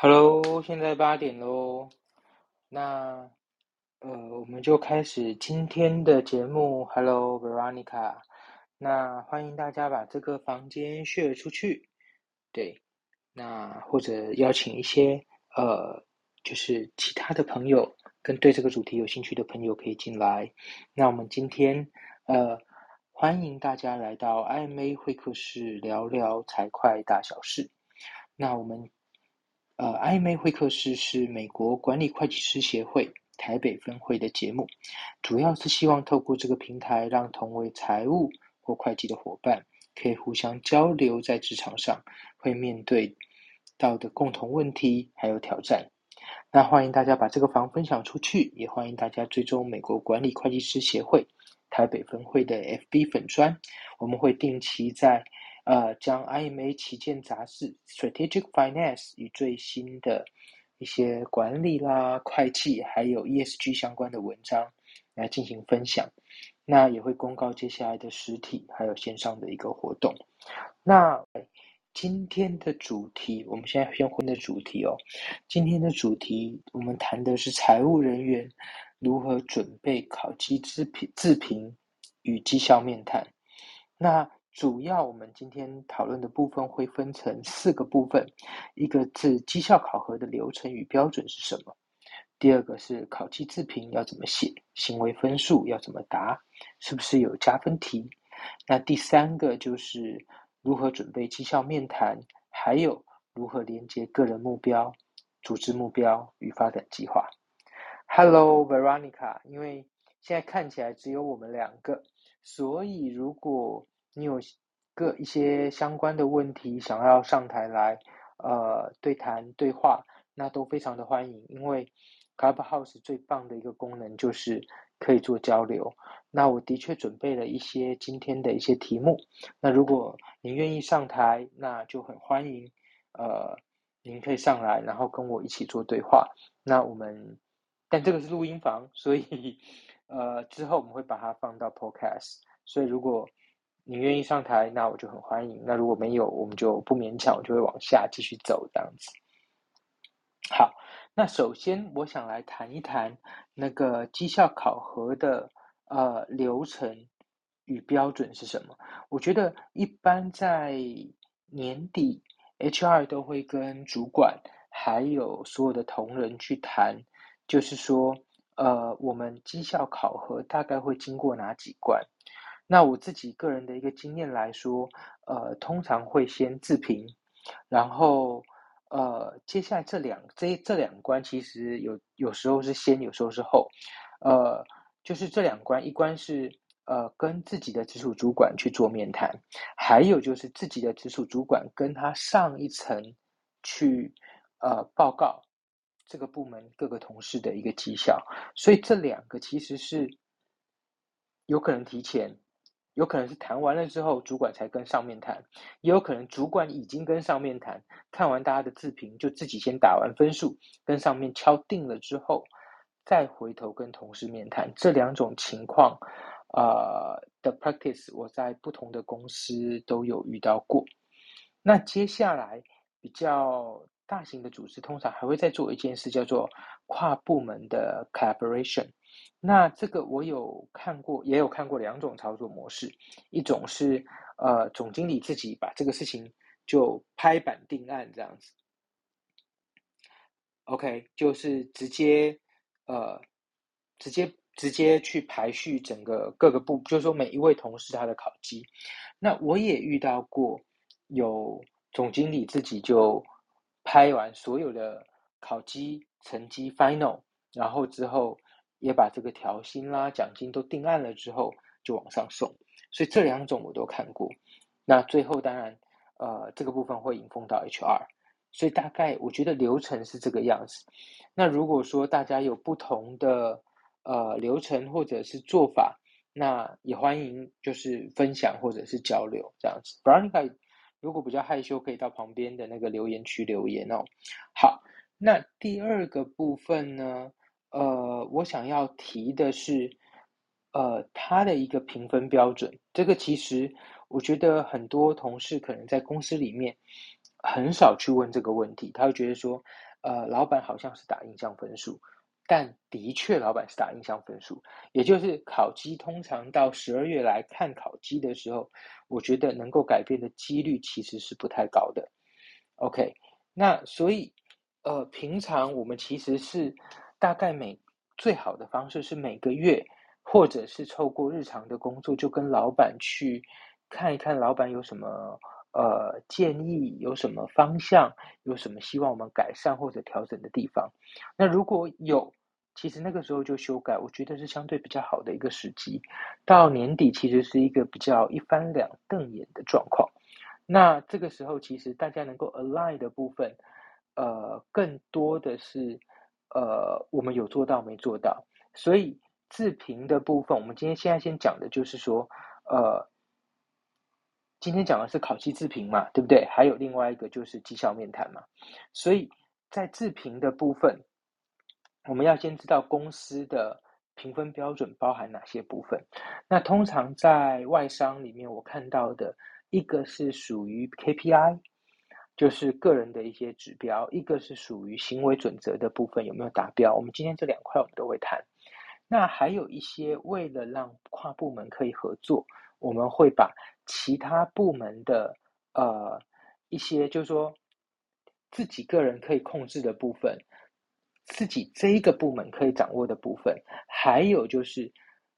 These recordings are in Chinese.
Hello，现在八点喽。那呃，我们就开始今天的节目。Hello，Veronica。那欢迎大家把这个房间 share 出去。对，那或者邀请一些呃，就是其他的朋友跟对这个主题有兴趣的朋友可以进来。那我们今天呃，欢迎大家来到 IMA 会客室聊聊财会大小事。那我们。呃，IMA 会客室是美国管理会计师协会台北分会的节目，主要是希望透过这个平台，让同为财务或会计的伙伴可以互相交流，在职场上会面对到的共同问题还有挑战。那欢迎大家把这个房分享出去，也欢迎大家追踪美国管理会计师协会台北分会的 FB 粉砖，我们会定期在。呃，将 IMA 旗舰杂志《Strategic Finance》与最新的一些管理啦、会计还有 ESG 相关的文章来进行分享。那也会公告接下来的实体还有线上的一个活动。那今天的主题，我们现在先混的主题哦。今天的主题，我们谈的是财务人员如何准备考绩自评、自评与绩效面谈。那主要我们今天讨论的部分会分成四个部分，一个是绩效考核的流程与标准是什么，第二个是考绩自评要怎么写，行为分数要怎么答，是不是有加分题？那第三个就是如何准备绩效面谈，还有如何连接个人目标、组织目标与发展计划。Hello Veronica，因为现在看起来只有我们两个，所以如果你有各一些相关的问题想要上台来呃对谈对话，那都非常的欢迎。因为 Clubhouse 最棒的一个功能就是可以做交流。那我的确准备了一些今天的一些题目。那如果您愿意上台，那就很欢迎。呃，您可以上来，然后跟我一起做对话。那我们，但这个是录音房，所以 呃之后我们会把它放到 Podcast。所以如果你愿意上台，那我就很欢迎。那如果没有，我们就不勉强，我就会往下继续走这样子。好，那首先我想来谈一谈那个绩效考核的呃流程与标准是什么。我觉得一般在年底，HR 都会跟主管还有所有的同仁去谈，就是说呃我们绩效考核大概会经过哪几关。那我自己个人的一个经验来说，呃，通常会先自评，然后呃，接下来这两这这两关其实有有时候是先，有时候是后，呃，就是这两关，一关是呃跟自己的直属主管去做面谈，还有就是自己的直属主管跟他上一层去呃报告这个部门各个同事的一个绩效，所以这两个其实是有可能提前。有可能是谈完了之后，主管才跟上面谈；也有可能主管已经跟上面谈，看完大家的自评，就自己先打完分数，跟上面敲定了之后，再回头跟同事面谈。这两种情况，呃的 practice，我在不同的公司都有遇到过。那接下来比较大型的组织，通常还会再做一件事，叫做跨部门的 collaboration。那这个我有看过，也有看过两种操作模式，一种是呃总经理自己把这个事情就拍板定案这样子，OK，就是直接呃直接直接去排序整个各个部，就是说每一位同事他的考绩。那我也遇到过有总经理自己就拍完所有的考绩成绩 final，然后之后。也把这个调薪啦、奖金都定案了之后，就往上送。所以这两种我都看过。那最后当然，呃，这个部分会引封到 HR。所以大概我觉得流程是这个样子。那如果说大家有不同的呃流程或者是做法，那也欢迎就是分享或者是交流这样子。Veronica 如果比较害羞，可以到旁边的那个留言区留言哦。好，那第二个部分呢？呃，我想要提的是，呃，他的一个评分标准。这个其实我觉得很多同事可能在公司里面很少去问这个问题，他会觉得说，呃，老板好像是打印象分数，但的确老板是打印象分数，也就是考绩通常到十二月来看考绩的时候，我觉得能够改变的几率其实是不太高的。OK，那所以呃，平常我们其实是大概每最好的方式是每个月，或者是透过日常的工作，就跟老板去看一看，老板有什么。呃，建议有什么方向，有什么希望我们改善或者调整的地方？那如果有，其实那个时候就修改，我觉得是相对比较好的一个时机。到年底其实是一个比较一翻两瞪眼的状况。那这个时候其实大家能够 align 的部分，呃，更多的是呃，我们有做到没做到。所以自评的部分，我们今天现在先讲的就是说，呃。今天讲的是考期自评嘛，对不对？还有另外一个就是绩效面谈嘛。所以在自评的部分，我们要先知道公司的评分标准包含哪些部分。那通常在外商里面，我看到的一个是属于 KPI，就是个人的一些指标；一个是属于行为准则的部分，有没有达标？我们今天这两块我们都会谈。那还有一些为了让跨部门可以合作，我们会把。其他部门的呃一些，就是说自己个人可以控制的部分，自己这一个部门可以掌握的部分，还有就是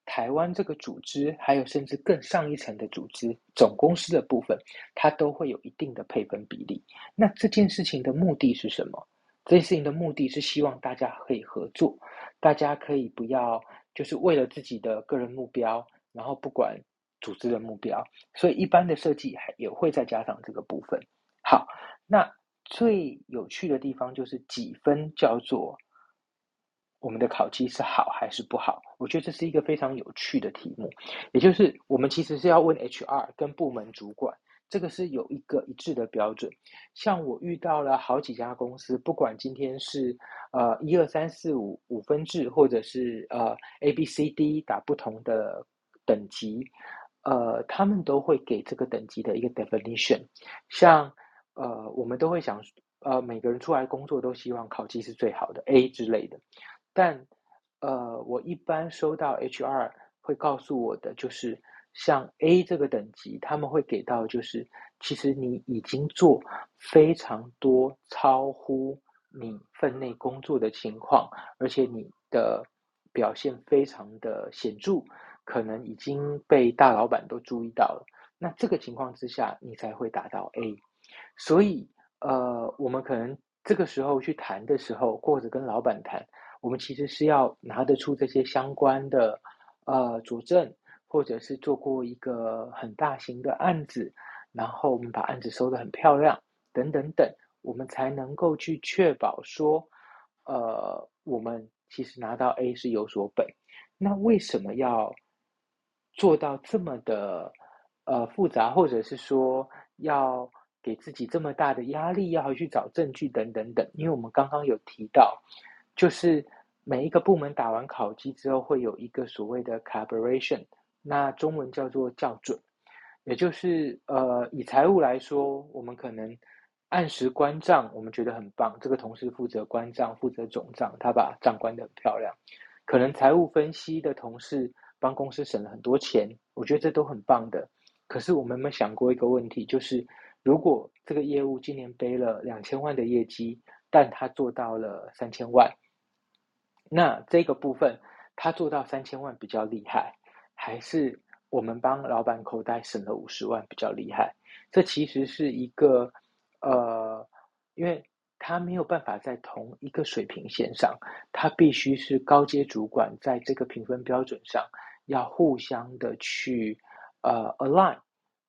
台湾这个组织，还有甚至更上一层的组织，总公司的部分，它都会有一定的配分比例。那这件事情的目的是什么？这件事情的目的是希望大家可以合作，大家可以不要就是为了自己的个人目标，然后不管。组织的目标，所以一般的设计还也会再加上这个部分。好，那最有趣的地方就是几分叫做我们的考绩是好还是不好？我觉得这是一个非常有趣的题目。也就是我们其实是要问 HR 跟部门主管，这个是有一个一致的标准。像我遇到了好几家公司，不管今天是呃一二三四五五分制，或者是呃 A B C D 打不同的等级。呃，他们都会给这个等级的一个 definition，像呃，我们都会想，呃，每个人出来工作都希望考绩是最好的 A 之类的，但呃，我一般收到 HR 会告诉我的就是，像 A 这个等级，他们会给到就是，其实你已经做非常多超乎你分内工作的情况，而且你的表现非常的显著。可能已经被大老板都注意到了，那这个情况之下，你才会达到 A。所以，呃，我们可能这个时候去谈的时候，或者跟老板谈，我们其实是要拿得出这些相关的呃佐证，或者是做过一个很大型的案子，然后我们把案子收得很漂亮，等等等，我们才能够去确保说，呃，我们其实拿到 A 是有所本。那为什么要？做到这么的呃复杂，或者是说要给自己这么大的压力，要去找证据等等等。因为我们刚刚有提到，就是每一个部门打完考绩之后，会有一个所谓的 calibration，那中文叫做校准，也就是呃以财务来说，我们可能按时关账，我们觉得很棒，这个同事负责关账，负责总账，他把账关得很漂亮。可能财务分析的同事。帮公司省了很多钱，我觉得这都很棒的。可是我们有没有想过一个问题，就是如果这个业务今年背了两千万的业绩，但他做到了三千万，那这个部分他做到三千万比较厉害，还是我们帮老板口袋省了五十万比较厉害？这其实是一个呃，因为。他没有办法在同一个水平线上，他必须是高阶主管，在这个评分标准上要互相的去呃 align，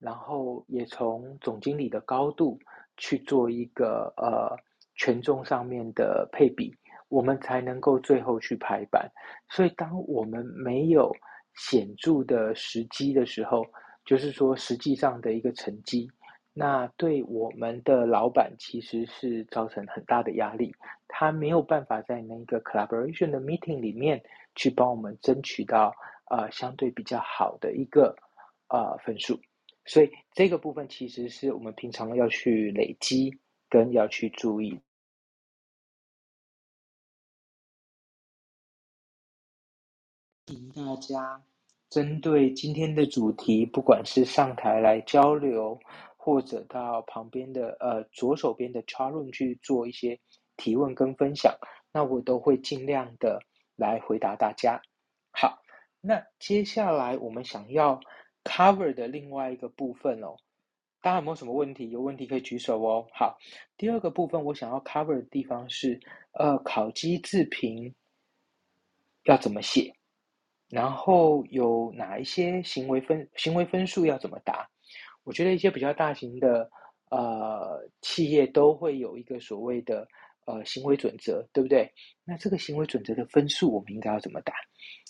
然后也从总经理的高度去做一个呃权重上面的配比，我们才能够最后去排版。所以，当我们没有显著的时机的时候，就是说实际上的一个成绩。那对我们的老板其实是造成很大的压力，他没有办法在那个 collaboration 的 meeting 里面去帮我们争取到呃相对比较好的一个呃分数，所以这个部分其实是我们平常要去累积跟要去注意。大家针对今天的主题，不管是上台来交流，或者到旁边的呃左手边的 Charlene 去做一些提问跟分享，那我都会尽量的来回答大家。好，那接下来我们想要。Cover 的另外一个部分哦，大家有没有什么问题？有问题可以举手哦。好，第二个部分我想要 cover 的地方是，呃，考机自评要怎么写？然后有哪一些行为分行为分数要怎么答？我觉得一些比较大型的呃企业都会有一个所谓的呃行为准则，对不对？那这个行为准则的分数我们应该要怎么答？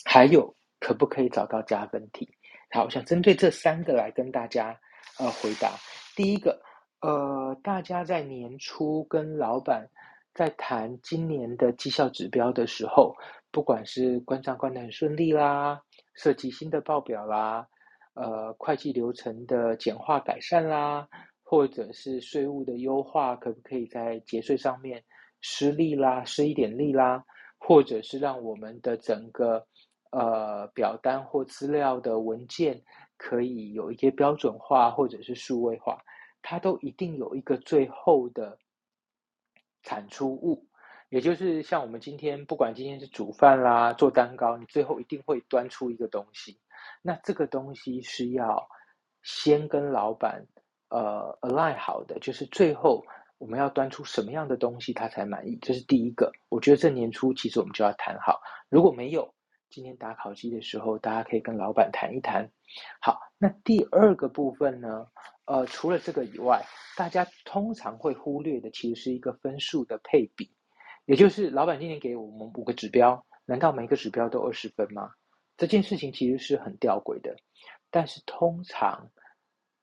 还有可不可以找到加分题？好，我想针对这三个来跟大家呃回答。第一个，呃，大家在年初跟老板在谈今年的绩效指标的时候。不管是关账关的很顺利啦，设计新的报表啦，呃，会计流程的简化改善啦，或者是税务的优化，可不可以在节税上面施力啦，施一点力啦，或者是让我们的整个呃表单或资料的文件可以有一些标准化或者是数位化，它都一定有一个最后的产出物。也就是像我们今天，不管今天是煮饭啦、做蛋糕，你最后一定会端出一个东西。那这个东西是要先跟老板呃 align 好的，就是最后我们要端出什么样的东西他才满意，这是第一个。我觉得这年初其实我们就要谈好。如果没有，今天打烤鸡的时候，大家可以跟老板谈一谈。好，那第二个部分呢？呃，除了这个以外，大家通常会忽略的，其实是一个分数的配比。也就是老板今年给我们五个指标，难道每个指标都二十分吗？这件事情其实是很吊诡的。但是通常，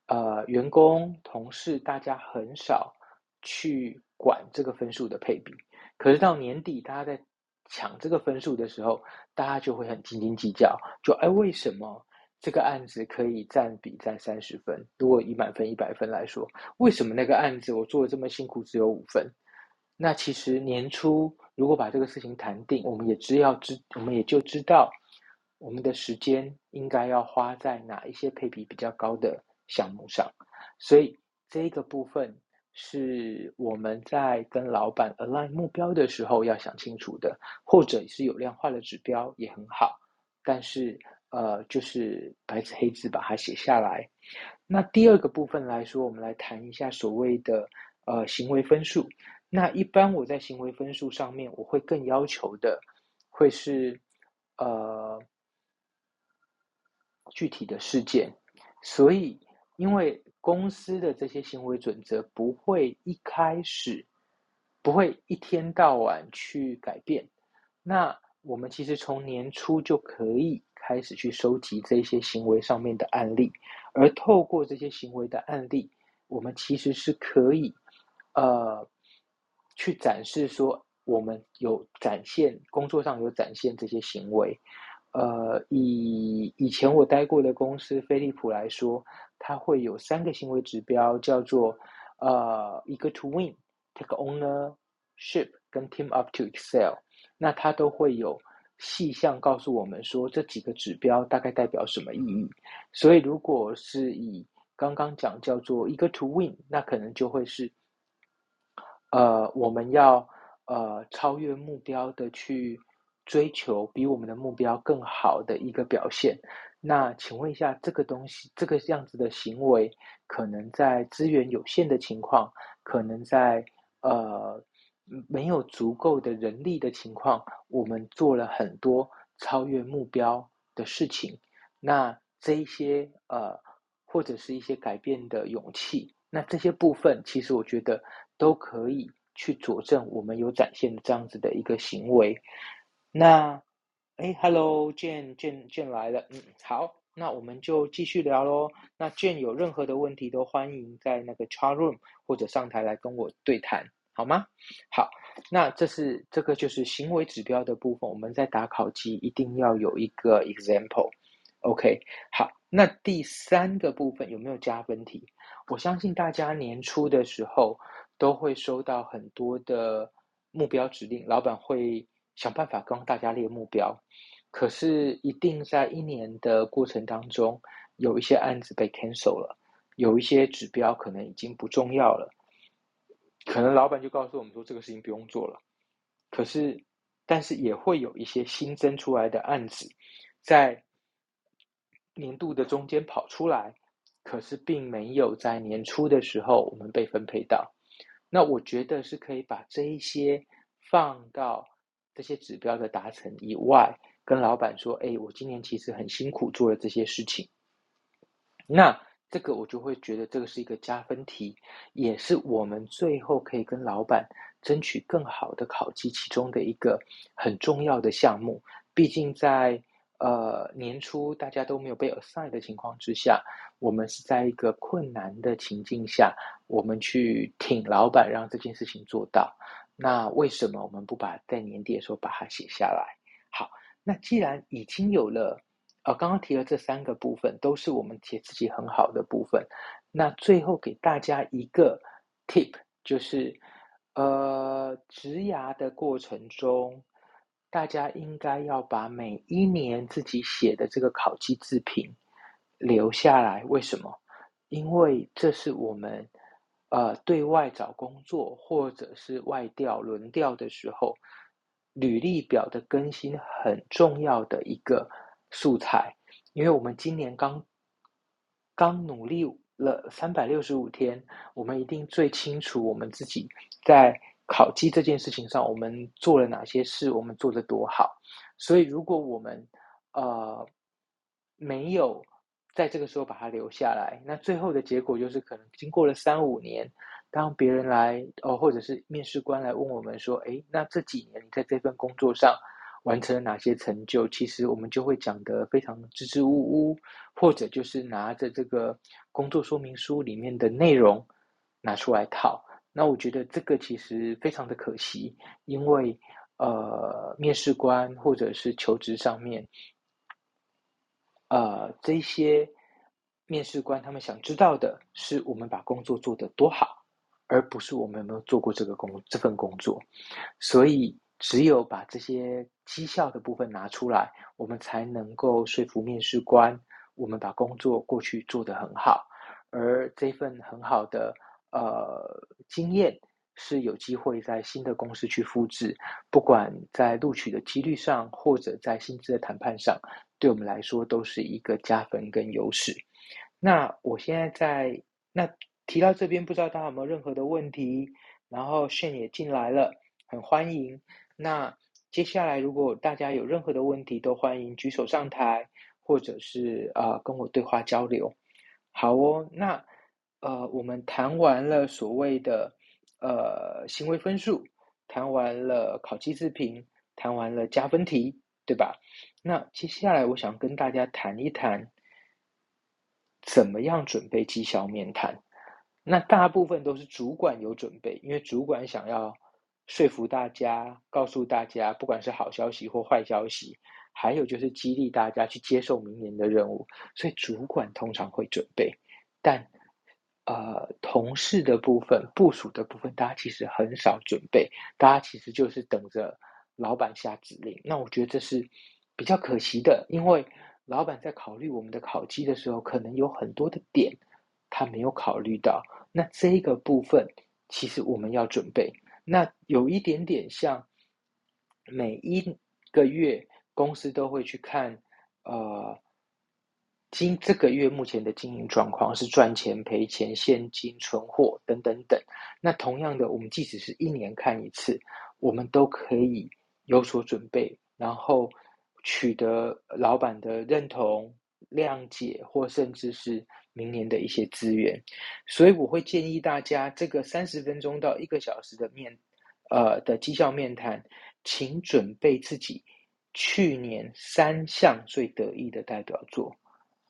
呃，员工、同事大家很少去管这个分数的配比。可是到年底，大家在抢这个分数的时候，大家就会很斤斤计较。就哎，为什么这个案子可以占比占三十分？如果以满分一百分来说，为什么那个案子我做的这么辛苦只有五分？那其实年初如果把这个事情谈定，我们也只要知，我们也就知道我们的时间应该要花在哪一些配比比较高的项目上。所以这个部分是我们在跟老板 align 目标的时候要想清楚的，或者是有量化的指标也很好。但是呃，就是白纸黑字把它写下来。那第二个部分来说，我们来谈一下所谓的呃行为分数。那一般我在行为分数上面，我会更要求的，会是呃具体的事件。所以，因为公司的这些行为准则不会一开始不会一天到晚去改变。那我们其实从年初就可以开始去收集这些行为上面的案例，而透过这些行为的案例，我们其实是可以呃。去展示说，我们有展现工作上有展现这些行为，呃，以以前我待过的公司飞利浦来说，它会有三个行为指标，叫做呃一个 to win，take ownership，跟 team up to excel，那它都会有细项告诉我们说这几个指标大概代表什么意义。所以如果是以刚刚讲叫做一个 to win，那可能就会是。呃，我们要呃超越目标的去追求比我们的目标更好的一个表现。那请问一下，这个东西这个样子的行为，可能在资源有限的情况，可能在呃没有足够的人力的情况，我们做了很多超越目标的事情。那这一些呃或者是一些改变的勇气，那这些部分，其实我觉得。都可以去佐证我们有展现这样子的一个行为。那，哎，Hello，建建建来了，嗯，好，那我们就继续聊喽。那 Jane 有任何的问题都欢迎在那个 chat room 或者上台来跟我对谈，好吗？好，那这是这个就是行为指标的部分，我们在打考机一定要有一个 example。OK，好，那第三个部分有没有加分题？我相信大家年初的时候。都会收到很多的目标指令，老板会想办法帮大家列目标。可是一定在一年的过程当中，有一些案子被 cancel 了，有一些指标可能已经不重要了，可能老板就告诉我们说这个事情不用做了。可是，但是也会有一些新增出来的案子，在年度的中间跑出来，可是并没有在年初的时候我们被分配到。那我觉得是可以把这一些放到这些指标的达成以外，跟老板说：“哎，我今年其实很辛苦做了这些事情。”那这个我就会觉得这个是一个加分题，也是我们最后可以跟老板争取更好的考绩其中的一个很重要的项目。毕竟在呃年初大家都没有被 assign 的情况之下，我们是在一个困难的情境下。我们去挺老板，让这件事情做到。那为什么我们不把在年底的时候把它写下来？好，那既然已经有了，呃，刚刚提了这三个部分，都是我们写自己很好的部分。那最后给大家一个 tip，就是，呃，植牙的过程中，大家应该要把每一年自己写的这个考绩自评留下来。为什么？因为这是我们。呃，对外找工作或者是外调轮调的时候，履历表的更新很重要的一个素材，因为我们今年刚刚努力了三百六十五天，我们一定最清楚我们自己在考绩这件事情上，我们做了哪些事，我们做的多好。所以，如果我们呃没有。在这个时候把它留下来，那最后的结果就是可能经过了三五年，当别人来哦，或者是面试官来问我们说：“哎，那这几年你在这份工作上完成了哪些成就？”其实我们就会讲得非常支支吾吾，或者就是拿着这个工作说明书里面的内容拿出来套。那我觉得这个其实非常的可惜，因为呃，面试官或者是求职上面。呃，这些面试官他们想知道的是我们把工作做得多好，而不是我们有没有做过这个工这份工作。所以，只有把这些绩效的部分拿出来，我们才能够说服面试官，我们把工作过去做得很好，而这份很好的呃经验是有机会在新的公司去复制，不管在录取的几率上，或者在薪资的谈判上。对我们来说都是一个加分跟优势。那我现在在那提到这边，不知道大家有没有任何的问题？然后炫也进来了，很欢迎。那接下来如果大家有任何的问题，都欢迎举手上台，或者是呃跟我对话交流。好哦，那呃我们谈完了所谓的呃行为分数，谈完了考绩自评，谈完了加分题。对吧？那接下来我想跟大家谈一谈，怎么样准备绩效面谈。那大部分都是主管有准备，因为主管想要说服大家，告诉大家，不管是好消息或坏消息，还有就是激励大家去接受明年的任务，所以主管通常会准备。但呃，同事的部分、部署的部分，大家其实很少准备，大家其实就是等着。老板下指令，那我觉得这是比较可惜的，因为老板在考虑我们的考绩的时候，可能有很多的点他没有考虑到。那这个部分，其实我们要准备。那有一点点像每一个月公司都会去看，呃，今这个月目前的经营状况是赚钱、赔钱、现金、存货等等等。那同样的，我们即使是一年看一次，我们都可以。有所准备，然后取得老板的认同、谅解，或甚至是明年的一些资源。所以我会建议大家，这个三十分钟到一个小时的面，呃的绩效面谈，请准备自己去年三项最得意的代表作。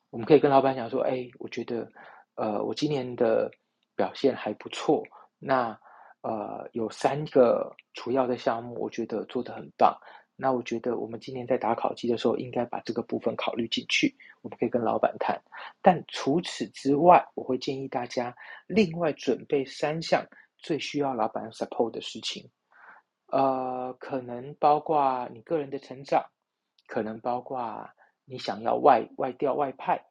我们可以跟老板讲说：“哎，我觉得，呃，我今年的表现还不错。”那呃，有三个主要的项目，我觉得做得很棒。那我觉得我们今年在打考绩的时候，应该把这个部分考虑进去。我们可以跟老板谈。但除此之外，我会建议大家另外准备三项最需要老板 support 的事情。呃，可能包括你个人的成长，可能包括你想要外外调外派，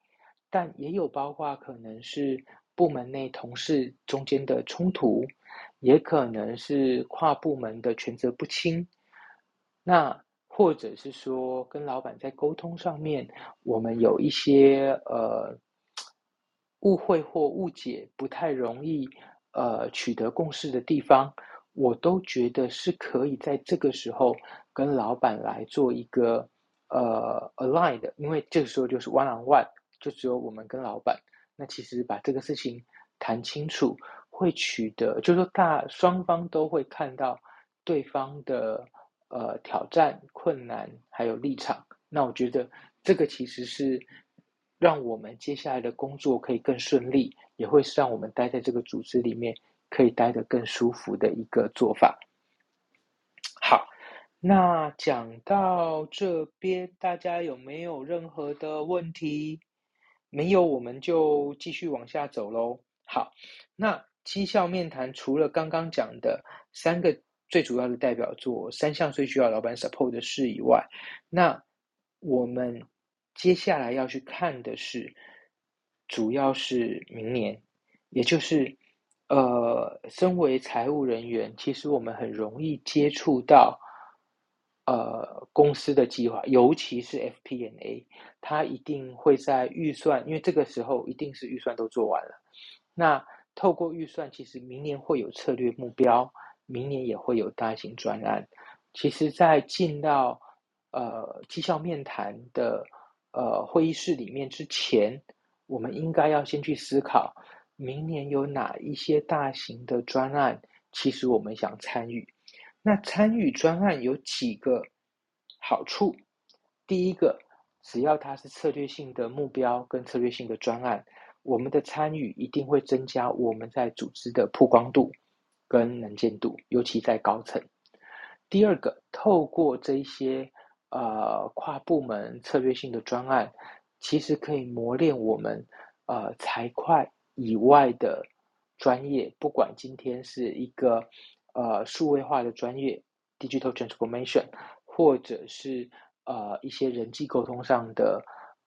但也有包括可能是部门内同事中间的冲突，也可能是跨部门的权责不清，那或者是说跟老板在沟通上面，我们有一些呃误会或误解，不太容易呃取得共识的地方。我都觉得是可以在这个时候跟老板来做一个呃 align 的，因为这个时候就是 one on one，就只有我们跟老板。那其实把这个事情谈清楚，会取得，就是说大双方都会看到对方的呃挑战、困难还有立场。那我觉得这个其实是让我们接下来的工作可以更顺利，也会是让我们待在这个组织里面。可以待得更舒服的一个做法。好，那讲到这边，大家有没有任何的问题？没有，我们就继续往下走喽。好，那绩效面谈除了刚刚讲的三个最主要的代表作，三项最需要老板 support 的事以外，那我们接下来要去看的是，主要是明年，也就是。呃，身为财务人员，其实我们很容易接触到呃公司的计划，尤其是 FP&A，它一定会在预算，因为这个时候一定是预算都做完了。那透过预算，其实明年会有策略目标，明年也会有大型专案。其实，在进到呃绩效面谈的呃会议室里面之前，我们应该要先去思考。明年有哪一些大型的专案？其实我们想参与。那参与专案有几个好处？第一个，只要它是策略性的目标跟策略性的专案，我们的参与一定会增加我们在组织的曝光度跟能见度，尤其在高层。第二个，透过这些呃跨部门策略性的专案，其实可以磨练我们呃财会。以外的专业，不管今天是一个呃数位化的专业 （digital transformation），或者是呃一些人际沟通上的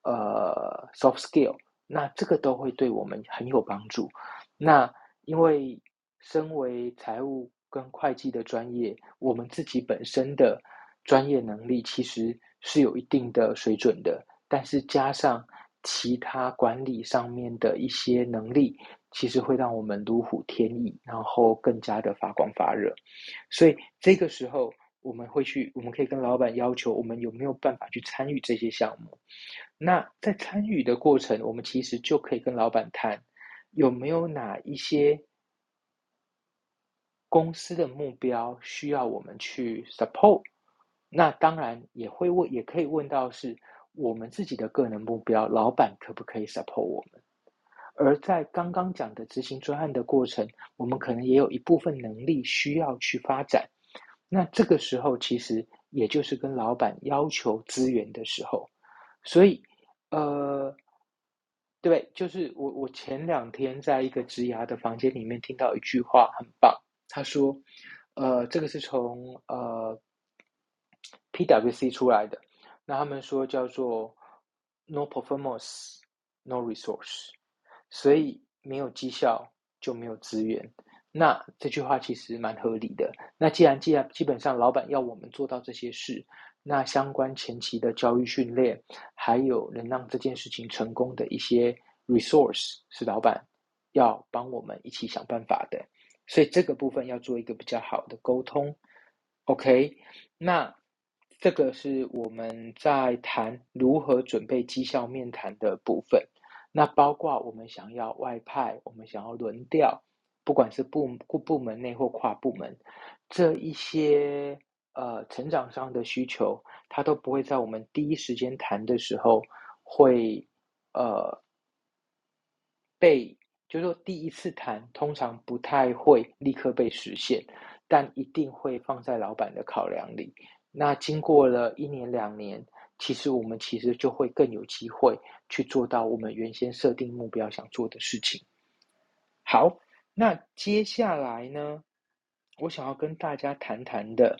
呃 soft skill，那这个都会对我们很有帮助。那因为身为财务跟会计的专业，我们自己本身的专业能力其实是有一定的水准的，但是加上其他管理上面的一些能力，其实会让我们如虎添翼，然后更加的发光发热。所以这个时候，我们会去，我们可以跟老板要求，我们有没有办法去参与这些项目？那在参与的过程，我们其实就可以跟老板谈，有没有哪一些公司的目标需要我们去 support？那当然也会问，也可以问到是。我们自己的个人目标，老板可不可以 support 我们？而在刚刚讲的执行专案的过程，我们可能也有一部分能力需要去发展。那这个时候，其实也就是跟老板要求资源的时候。所以，呃，对，就是我我前两天在一个职涯的房间里面听到一句话，很棒。他说，呃，这个是从呃 PWC 出来的。那他们说叫做 “no performance, no resource”，所以没有绩效就没有资源。那这句话其实蛮合理的。那既然既然基本上老板要我们做到这些事，那相关前期的教育训练，还有能让这件事情成功的一些 resource，是老板要帮我们一起想办法的。所以这个部分要做一个比较好的沟通。OK，那。这个是我们在谈如何准备绩效面谈的部分，那包括我们想要外派，我们想要轮调，不管是部部部门内或跨部门，这一些呃成长上的需求，它都不会在我们第一时间谈的时候会呃被，就是说第一次谈通常不太会立刻被实现，但一定会放在老板的考量里。那经过了一年两年，其实我们其实就会更有机会去做到我们原先设定目标想做的事情。好，那接下来呢，我想要跟大家谈谈的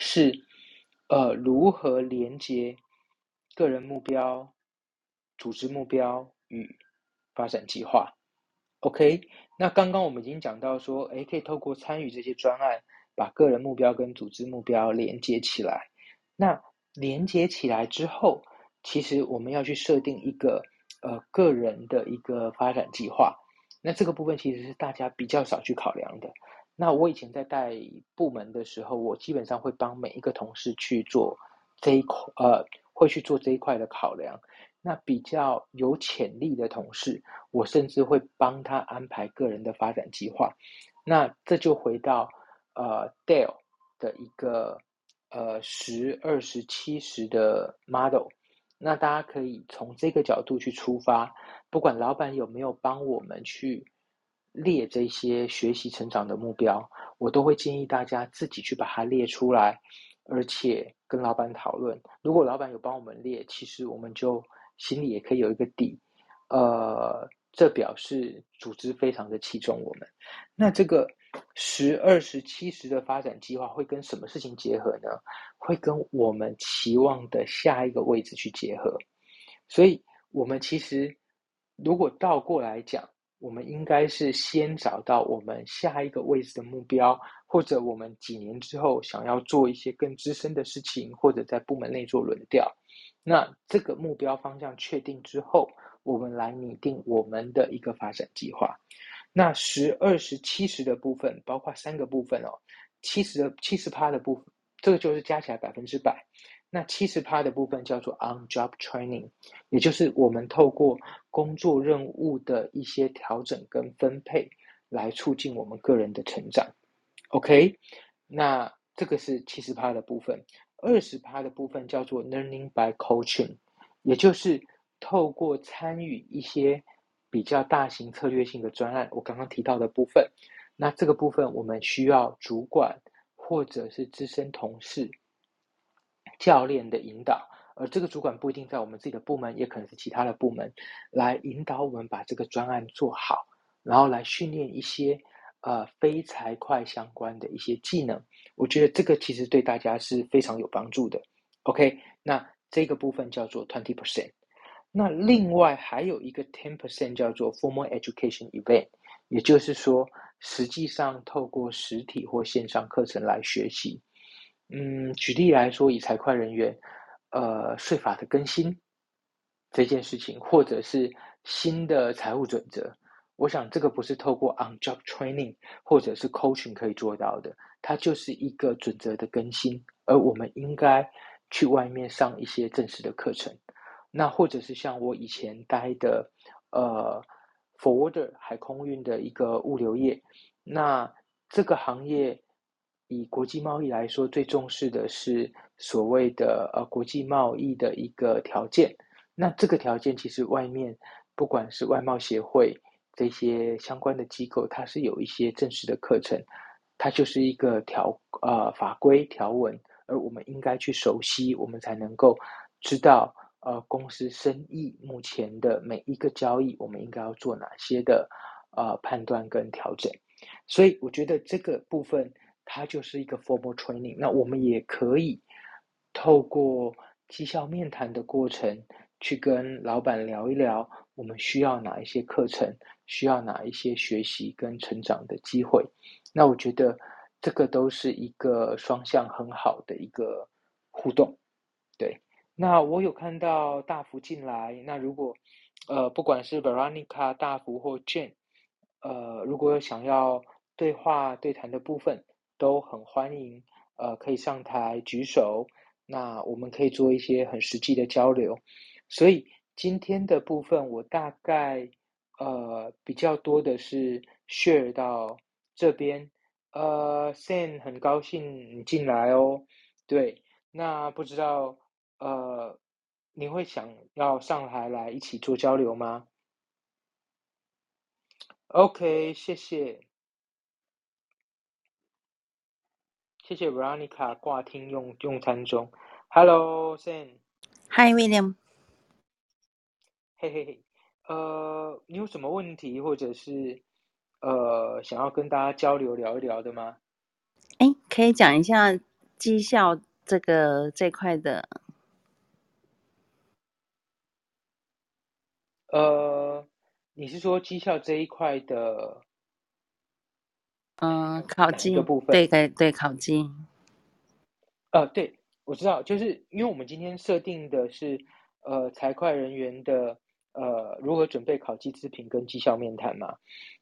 是，呃，如何连接个人目标、组织目标与发展计划？OK，那刚刚我们已经讲到说，诶，可以透过参与这些专案，把个人目标跟组织目标连接起来。那连接起来之后，其实我们要去设定一个呃个人的一个发展计划。那这个部分其实是大家比较少去考量的。那我以前在带部门的时候，我基本上会帮每一个同事去做这一块，呃，会去做这一块的考量。那比较有潜力的同事，我甚至会帮他安排个人的发展计划。那这就回到呃 Dale 的一个呃十二十七十的 model。那大家可以从这个角度去出发，不管老板有没有帮我们去。列这些学习成长的目标，我都会建议大家自己去把它列出来，而且跟老板讨论。如果老板有帮我们列，其实我们就心里也可以有一个底。呃，这表示组织非常的器重我们。那这个十、二十、七十的发展计划会跟什么事情结合呢？会跟我们期望的下一个位置去结合。所以，我们其实如果倒过来讲。我们应该是先找到我们下一个位置的目标，或者我们几年之后想要做一些更资深的事情，或者在部门内做轮调。那这个目标方向确定之后，我们来拟定我们的一个发展计划。那十、二十、七十的部分，包括三个部分哦，七十的七十趴的部分，这个就是加起来百分之百。那七十趴的部分叫做 on job training，也就是我们透过工作任务的一些调整跟分配，来促进我们个人的成长。OK，那这个是七十趴的部分。二十趴的部分叫做 learning by coaching，也就是透过参与一些比较大型策略性的专案，我刚刚提到的部分。那这个部分我们需要主管或者是资深同事。教练的引导，而这个主管不一定在我们自己的部门，也可能是其他的部门，来引导我们把这个专案做好，然后来训练一些呃非财会相关的一些技能。我觉得这个其实对大家是非常有帮助的。OK，那这个部分叫做 twenty percent。那另外还有一个 ten percent 叫做 formal education event，也就是说，实际上透过实体或线上课程来学习。嗯，举例来说，以财会人员，呃，税法的更新这件事情，或者是新的财务准则，我想这个不是透过 on job training 或者是 coaching 可以做到的，它就是一个准则的更新，而我们应该去外面上一些正式的课程，那或者是像我以前待的，呃，forwarder 海空运的一个物流业，那这个行业。以国际贸易来说，最重视的是所谓的呃国际贸易的一个条件。那这个条件其实外面不管是外贸协会这些相关的机构，它是有一些正式的课程，它就是一个条呃法规条文，而我们应该去熟悉，我们才能够知道呃公司生意目前的每一个交易，我们应该要做哪些的呃判断跟调整。所以我觉得这个部分。它就是一个 formal training。那我们也可以透过绩效面谈的过程，去跟老板聊一聊，我们需要哪一些课程，需要哪一些学习跟成长的机会。那我觉得这个都是一个双向很好的一个互动。对，那我有看到大福进来。那如果呃，不管是 Veronica、大福或 Jane，呃，如果有想要对话对谈的部分。都很欢迎，呃，可以上台举手，那我们可以做一些很实际的交流。所以今天的部分，我大概呃比较多的是 share 到这边。呃，Sam 很高兴你进来哦。对，那不知道呃你会想要上台来一起做交流吗？OK，谢谢。谢谢 Veronica 挂听用用餐中，Hello Sam，Hi William，嘿嘿嘿，呃，你有什么问题或者是呃想要跟大家交流聊一聊的吗？哎，可以讲一下绩效这个这块的？呃，你是说绩效这一块的？嗯，考绩的部分？对对对，考绩。呃，对，我知道，就是因为我们今天设定的是呃财会人员的呃如何准备考绩资评跟绩效面谈嘛。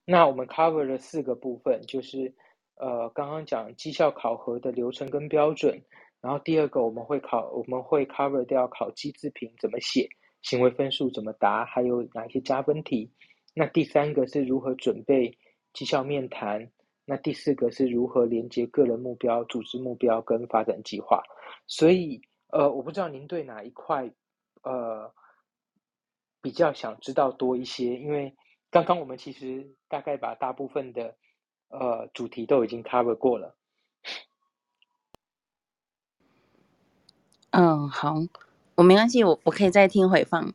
那我们 cover 了四个部分，就是呃刚刚讲绩效考核的流程跟标准，然后第二个我们会考我们会 cover 掉考绩资评怎么写。行为分数怎么答？还有哪些加分题？那第三个是如何准备绩效面谈？那第四个是如何连接个人目标、组织目标跟发展计划？所以，呃，我不知道您对哪一块，呃，比较想知道多一些。因为刚刚我们其实大概把大部分的呃主题都已经 cover 过了。嗯，好。我没关系，我我可以再听回放。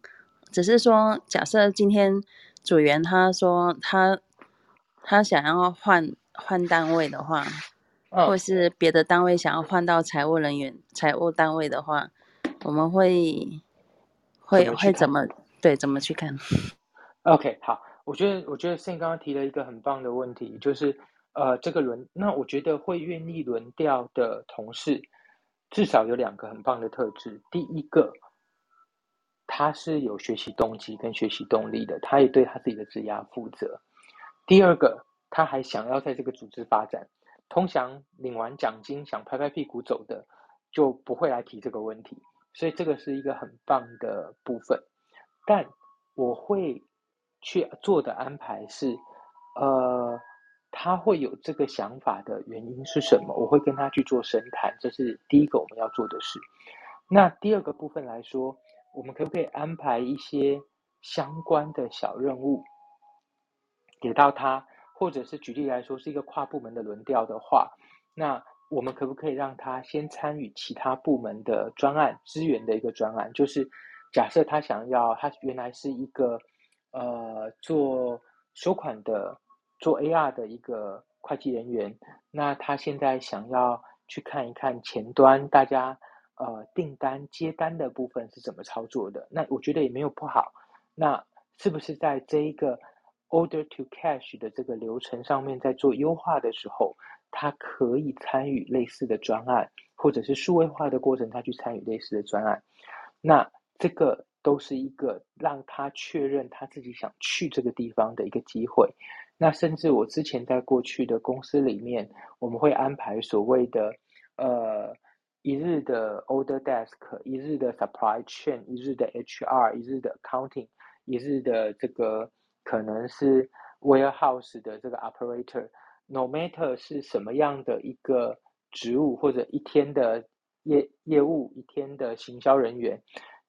只是说，假设今天组员他说他他想要换换单位的话，或是别的单位想要换到财务人员、财务单位的话，我们会会会怎么对怎么去看？OK，好，我觉得我觉得 Sen 刚刚提了一个很棒的问题，就是呃，这个轮那我觉得会愿意轮调的同事。至少有两个很棒的特质。第一个，他是有学习动机跟学习动力的，他也对他自己的职涯负责。第二个，他还想要在这个组织发展。通常领完奖金想拍拍屁股走的，就不会来提这个问题。所以这个是一个很棒的部分。但我会去做的安排是，呃。他会有这个想法的原因是什么？我会跟他去做深谈，这是第一个我们要做的事。那第二个部分来说，我们可不可以安排一些相关的小任务给到他？或者是举例来说，是一个跨部门的轮调的话，那我们可不可以让他先参与其他部门的专案资源的一个专案？就是假设他想要，他原来是一个呃做收款的。做 AR 的一个会计人员，那他现在想要去看一看前端大家呃订单接单的部分是怎么操作的，那我觉得也没有不好。那是不是在这一个 Order to Cash 的这个流程上面，在做优化的时候，他可以参与类似的专案，或者是数位化的过程，他去参与类似的专案？那这个都是一个让他确认他自己想去这个地方的一个机会。那甚至我之前在过去的公司里面，我们会安排所谓的呃一日的 order desk，一日的 supply chain，一日的 HR，一日的 accounting，一日的这个可能是 warehouse 的这个 operator，no matter 是什么样的一个职务或者一天的业业务，一天的行销人员，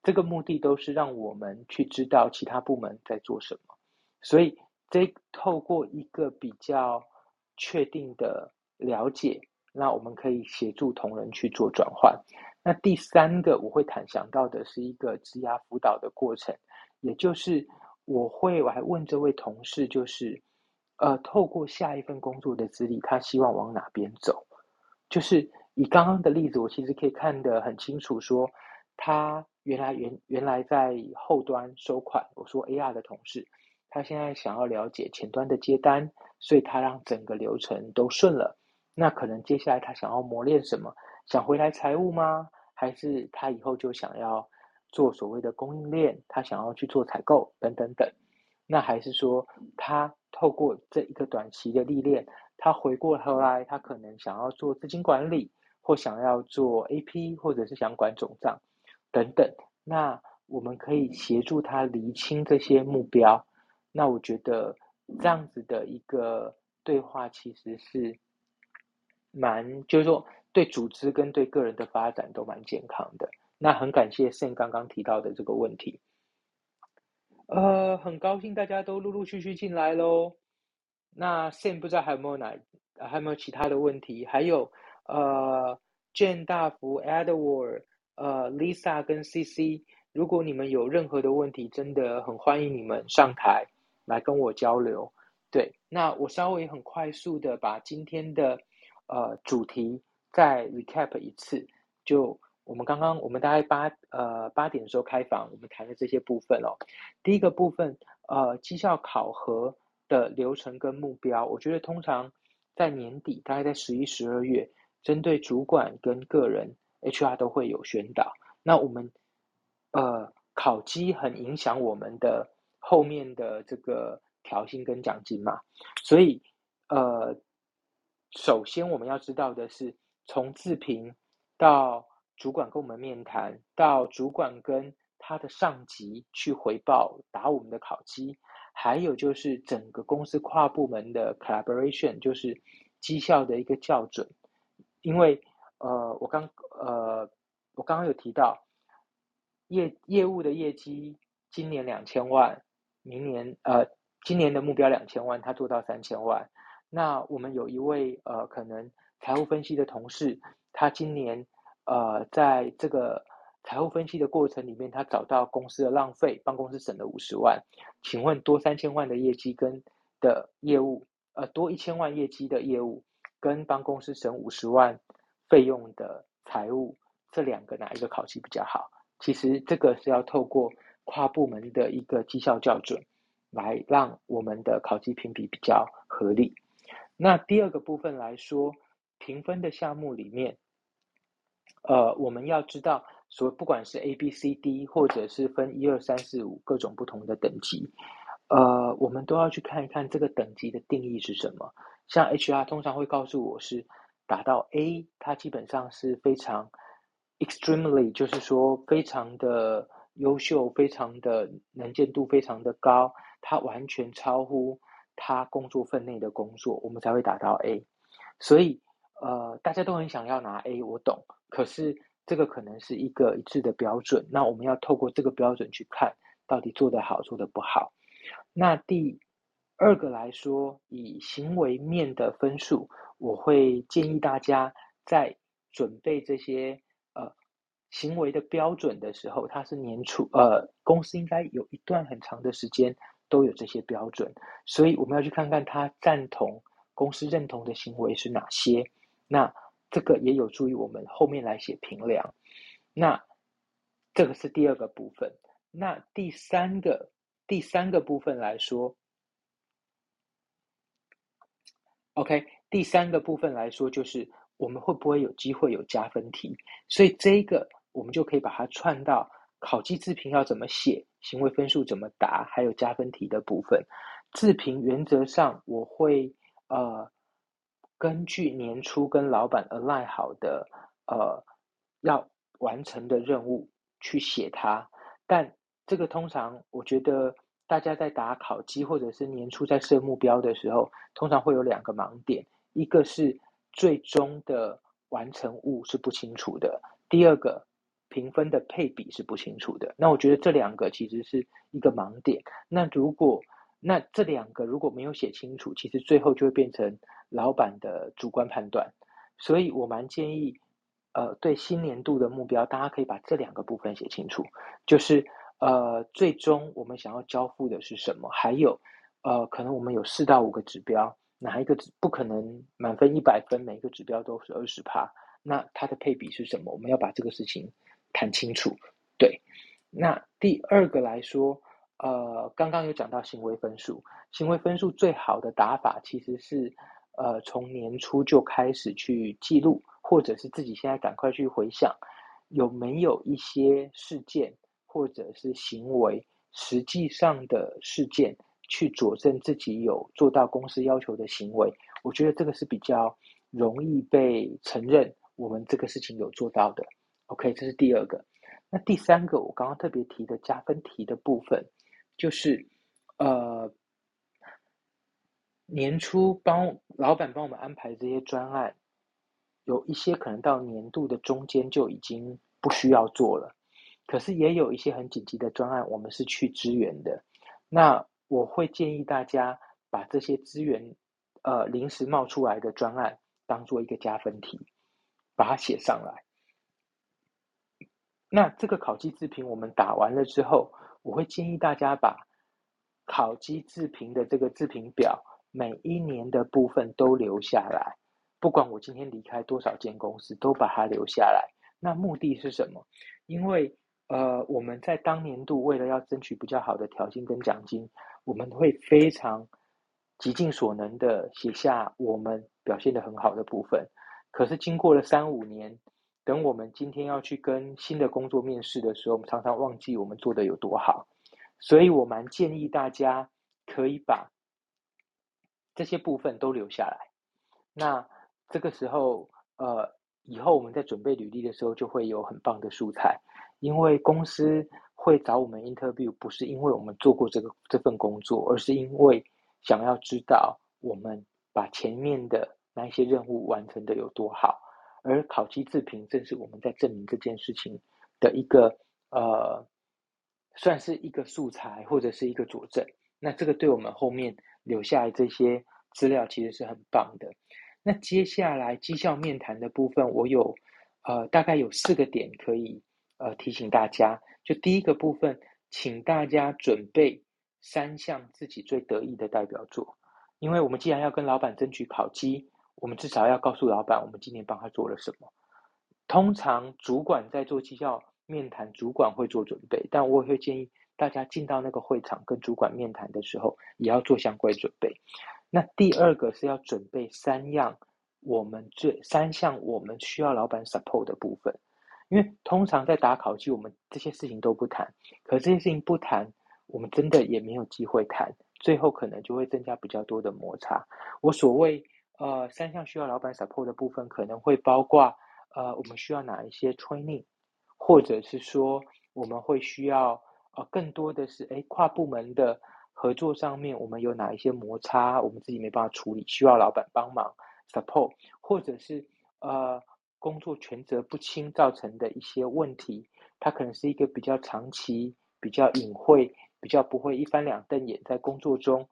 这个目的都是让我们去知道其他部门在做什么，所以。这透过一个比较确定的了解，那我们可以协助同仁去做转换。那第三个我会谈想到的是一个职涯辅导的过程，也就是我会我还问这位同事，就是呃，透过下一份工作的资历，他希望往哪边走？就是以刚刚的例子，我其实可以看得很清楚，说他原来原原来在后端收款，我说 AR 的同事。他现在想要了解前端的接单，所以他让整个流程都顺了。那可能接下来他想要磨练什么？想回来财务吗？还是他以后就想要做所谓的供应链？他想要去做采购等等等。那还是说他透过这一个短期的历练，他回过头来，他可能想要做资金管理，或想要做 AP，或者是想管总账等等。那我们可以协助他厘清这些目标。那我觉得这样子的一个对话其实是蛮，就是说对组织跟对个人的发展都蛮健康的。那很感谢 Sen 刚刚提到的这个问题，呃，很高兴大家都陆陆续续进来喽。那 Sam 不知道还有没有哪还有没有其他的问题？还有呃，Jane 大福、Edward、呃，Lisa 跟 CC，如果你们有任何的问题，真的很欢迎你们上台。来跟我交流，对，那我稍微很快速的把今天的呃主题再 recap 一次，就我们刚刚我们大概八呃八点的时候开房，我们谈的这些部分哦。第一个部分，呃，绩效考核的流程跟目标，我觉得通常在年底，大概在十一、十二月，针对主管跟个人 HR 都会有宣导。那我们呃考绩很影响我们的后面的这个调薪跟奖金嘛，所以呃。首先，我们要知道的是，从自评到主管跟我们面谈，到主管跟他的上级去回报打我们的考绩，还有就是整个公司跨部门的 collaboration，就是绩效的一个校准。因为呃，我刚呃，我刚刚有提到业业务的业绩今年两千万，明年呃，今年的目标两千万，他做到三千万。那我们有一位呃，可能财务分析的同事，他今年呃，在这个财务分析的过程里面，他找到公司的浪费，帮公司省了五十万。请问多三千万的业绩跟的业务，呃，多一千万业绩的业务，跟帮公司省五十万费用的财务，这两个哪一个考绩比较好？其实这个是要透过跨部门的一个绩效校准，来让我们的考绩评比比较合理。那第二个部分来说，评分的项目里面，呃，我们要知道，所不管是 A、B、C、D，或者是分一二三四五各种不同的等级，呃，我们都要去看一看这个等级的定义是什么。像 HR 通常会告诉我是达到 A，它基本上是非常 extremely，就是说非常的优秀，非常的能见度非常的高，它完全超乎。他工作分内的工作，我们才会达到 A，所以呃，大家都很想要拿 A，我懂。可是这个可能是一个一致的标准，那我们要透过这个标准去看到底做得好，做得不好。那第二个来说，以行为面的分数，我会建议大家在准备这些呃行为的标准的时候，它是年初呃公司应该有一段很长的时间。都有这些标准，所以我们要去看看他赞同公司认同的行为是哪些。那这个也有助于我们后面来写评量。那这个是第二个部分。那第三个第三个部分来说，OK，第三个部分来说就是我们会不会有机会有加分题？所以这个我们就可以把它串到。考绩自评要怎么写？行为分数怎么答？还有加分题的部分。自评原则上我会呃根据年初跟老板 align 好的呃要完成的任务去写它。但这个通常我觉得大家在打考绩或者是年初在设目标的时候，通常会有两个盲点：一个是最终的完成物是不清楚的；第二个。评分的配比是不清楚的，那我觉得这两个其实是一个盲点。那如果那这两个如果没有写清楚，其实最后就会变成老板的主观判断。所以我蛮建议，呃，对新年度的目标，大家可以把这两个部分写清楚，就是呃，最终我们想要交付的是什么，还有呃，可能我们有四到五个指标，哪一个不可能满分一百分，每一个指标都是二十趴，那它的配比是什么？我们要把这个事情。谈清楚，对。那第二个来说，呃，刚刚有讲到行为分数，行为分数最好的打法其实是，呃，从年初就开始去记录，或者是自己现在赶快去回想，有没有一些事件或者是行为，实际上的事件去佐证自己有做到公司要求的行为。我觉得这个是比较容易被承认，我们这个事情有做到的。OK，这是第二个。那第三个，我刚刚特别提的加分题的部分，就是呃，年初帮老板帮我们安排这些专案，有一些可能到年度的中间就已经不需要做了，可是也有一些很紧急的专案，我们是去支援的。那我会建议大家把这些资源，呃，临时冒出来的专案，当做一个加分题，把它写上来。那这个考绩自评我们打完了之后，我会建议大家把考绩自评的这个自评表每一年的部分都留下来，不管我今天离开多少间公司，都把它留下来。那目的是什么？因为呃，我们在当年度为了要争取比较好的条件跟奖金，我们会非常极尽所能的写下我们表现的很好的部分。可是经过了三五年，等我们今天要去跟新的工作面试的时候，我们常常忘记我们做的有多好。所以我蛮建议大家可以把这些部分都留下来。那这个时候，呃，以后我们在准备履历的时候，就会有很棒的素材。因为公司会找我们 interview，不是因为我们做过这个这份工作，而是因为想要知道我们把前面的那一些任务完成的有多好。而考期自评正是我们在证明这件事情的一个呃，算是一个素材或者是一个佐证。那这个对我们后面留下来这些资料其实是很棒的。那接下来绩效面谈的部分，我有呃大概有四个点可以呃提醒大家。就第一个部分，请大家准备三项自己最得意的代表作，因为我们既然要跟老板争取考绩。我们至少要告诉老板，我们今年帮他做了什么。通常主管在做绩效面谈，主管会做准备，但我也会建议大家进到那个会场跟主管面谈的时候，也要做相关准备。那第二个是要准备三样我们最三项我们需要老板 support 的部分，因为通常在打考绩，我们这些事情都不谈，可这些事情不谈，我们真的也没有机会谈，最后可能就会增加比较多的摩擦。我所谓。呃，三项需要老板 support 的部分可能会包括，呃，我们需要哪一些 training，或者是说我们会需要，呃，更多的是，哎，跨部门的合作上面，我们有哪一些摩擦，我们自己没办法处理，需要老板帮忙 support，或者是呃，工作权责不清造成的一些问题，它可能是一个比较长期、比较隐晦、比较不会一翻两瞪眼在工作中，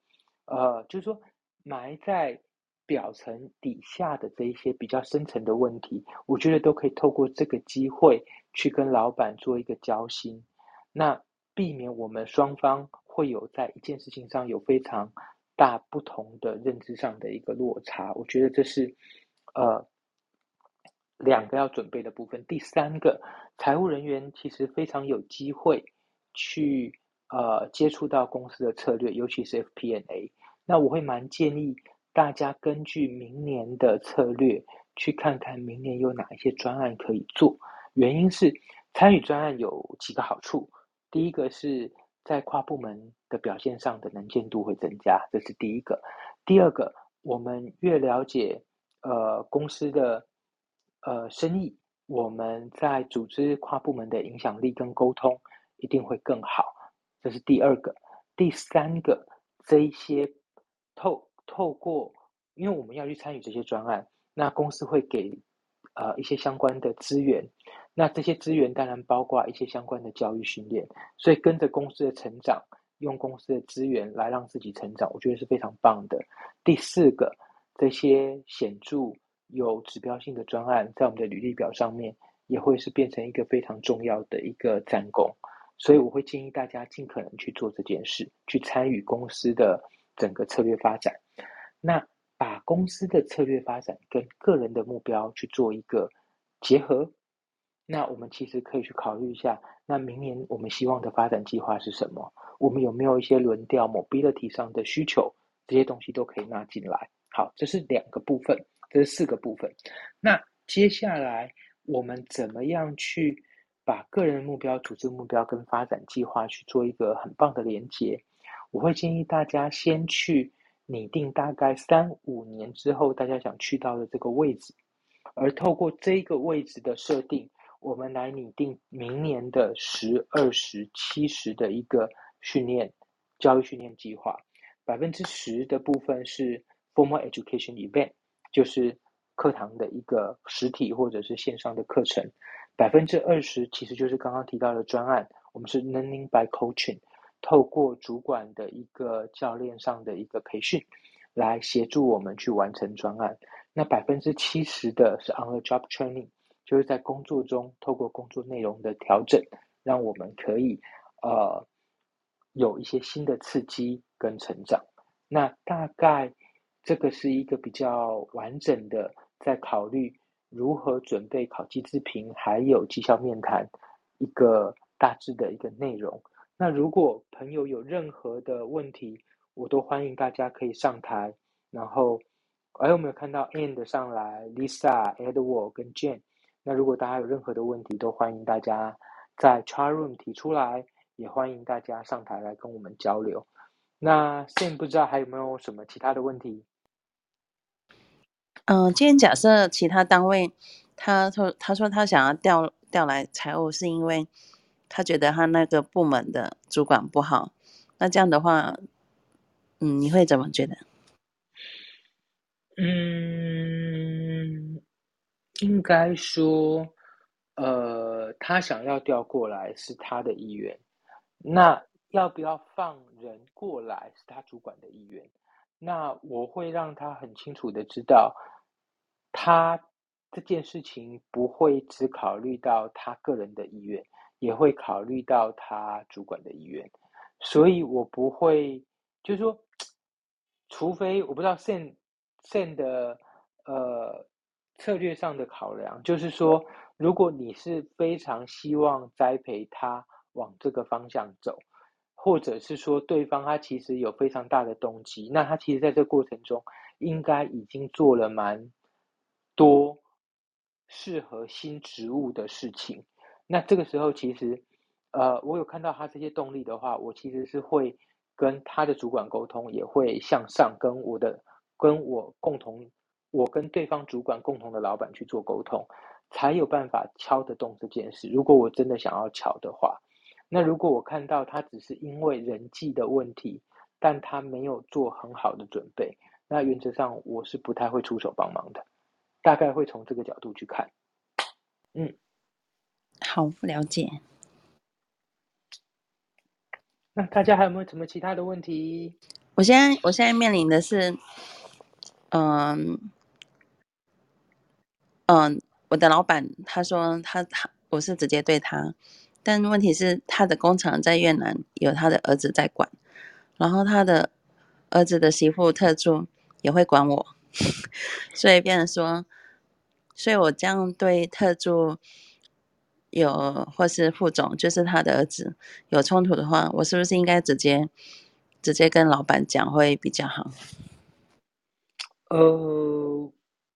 呃，就是说埋在。表层底下的这一些比较深层的问题，我觉得都可以透过这个机会去跟老板做一个交心，那避免我们双方会有在一件事情上有非常大不同的认知上的一个落差。我觉得这是呃两个要准备的部分。第三个，财务人员其实非常有机会去呃接触到公司的策略，尤其是 FPNA。那我会蛮建议。大家根据明年的策略去看看明年有哪一些专案可以做。原因是参与专案有几个好处。第一个是在跨部门的表现上的能见度会增加，这是第一个。第二个，我们越了解呃公司的呃生意，我们在组织跨部门的影响力跟沟通一定会更好，这是第二个。第三个，这一些透。透过，因为我们要去参与这些专案，那公司会给呃一些相关的资源，那这些资源当然包括一些相关的教育训练，所以跟着公司的成长，用公司的资源来让自己成长，我觉得是非常棒的。第四个，这些显著有指标性的专案，在我们的履历表上面也会是变成一个非常重要的一个战功，所以我会建议大家尽可能去做这件事，去参与公司的。整个策略发展，那把公司的策略发展跟个人的目标去做一个结合，那我们其实可以去考虑一下，那明年我们希望的发展计划是什么？我们有没有一些轮调 mobility 上的需求？这些东西都可以纳进来。好，这是两个部分，这是四个部分。那接下来我们怎么样去把个人目标、组织目标跟发展计划去做一个很棒的连接？我会建议大家先去拟定大概三五年之后大家想去到的这个位置，而透过这个位置的设定，我们来拟定明年的十二十七十的一个训练教育训练计划。百分之十的部分是 formal education event，就是课堂的一个实体或者是线上的课程。百分之二十其实就是刚刚提到的专案，我们是 learning by coaching。透过主管的一个教练上的一个培训，来协助我们去完成专案。那百分之七十的是 on the job training，就是在工作中透过工作内容的调整，让我们可以呃有一些新的刺激跟成长。那大概这个是一个比较完整的，在考虑如何准备考绩自评，还有绩效面谈一个大致的一个内容。那如果朋友有任何的问题，我都欢迎大家可以上台。然后，哎，我没有看到 And 上来，Lisa、Edward 跟 Jane？那如果大家有任何的问题，都欢迎大家在 Chat Room 提出来，也欢迎大家上台来跟我们交流。那 Sam 不知道还有没有什么其他的问题？嗯，今天假设其他单位，他说他说他想要调调来财务，是因为他觉得他那个部门的主管不好。那这样的话，嗯，你会怎么觉得？嗯，应该说，呃，他想要调过来是他的意愿。那要不要放人过来是他主管的意愿。那我会让他很清楚的知道。他这件事情不会只考虑到他个人的意愿，也会考虑到他主管的意愿，所以我不会，就是说，除非我不知道现现的呃策略上的考量，就是说，如果你是非常希望栽培他往这个方向走，或者是说对方他其实有非常大的动机，那他其实在这过程中应该已经做了蛮。多适合新职务的事情，那这个时候其实，呃，我有看到他这些动力的话，我其实是会跟他的主管沟通，也会向上跟我的跟我共同，我跟对方主管共同的老板去做沟通，才有办法敲得动这件事。如果我真的想要敲的话，那如果我看到他只是因为人际的问题，但他没有做很好的准备，那原则上我是不太会出手帮忙的。大概会从这个角度去看，嗯，好，了解。那大家还有没有什么其他的问题？我现在我现在面临的是，嗯嗯，我的老板他说他他我是直接对他，但问题是他的工厂在越南，有他的儿子在管，然后他的儿子的媳妇特助也会管我，所以变成说。所以我这样对特助有或是副总，就是他的儿子有冲突的话，我是不是应该直接直接跟老板讲会比较好？呃，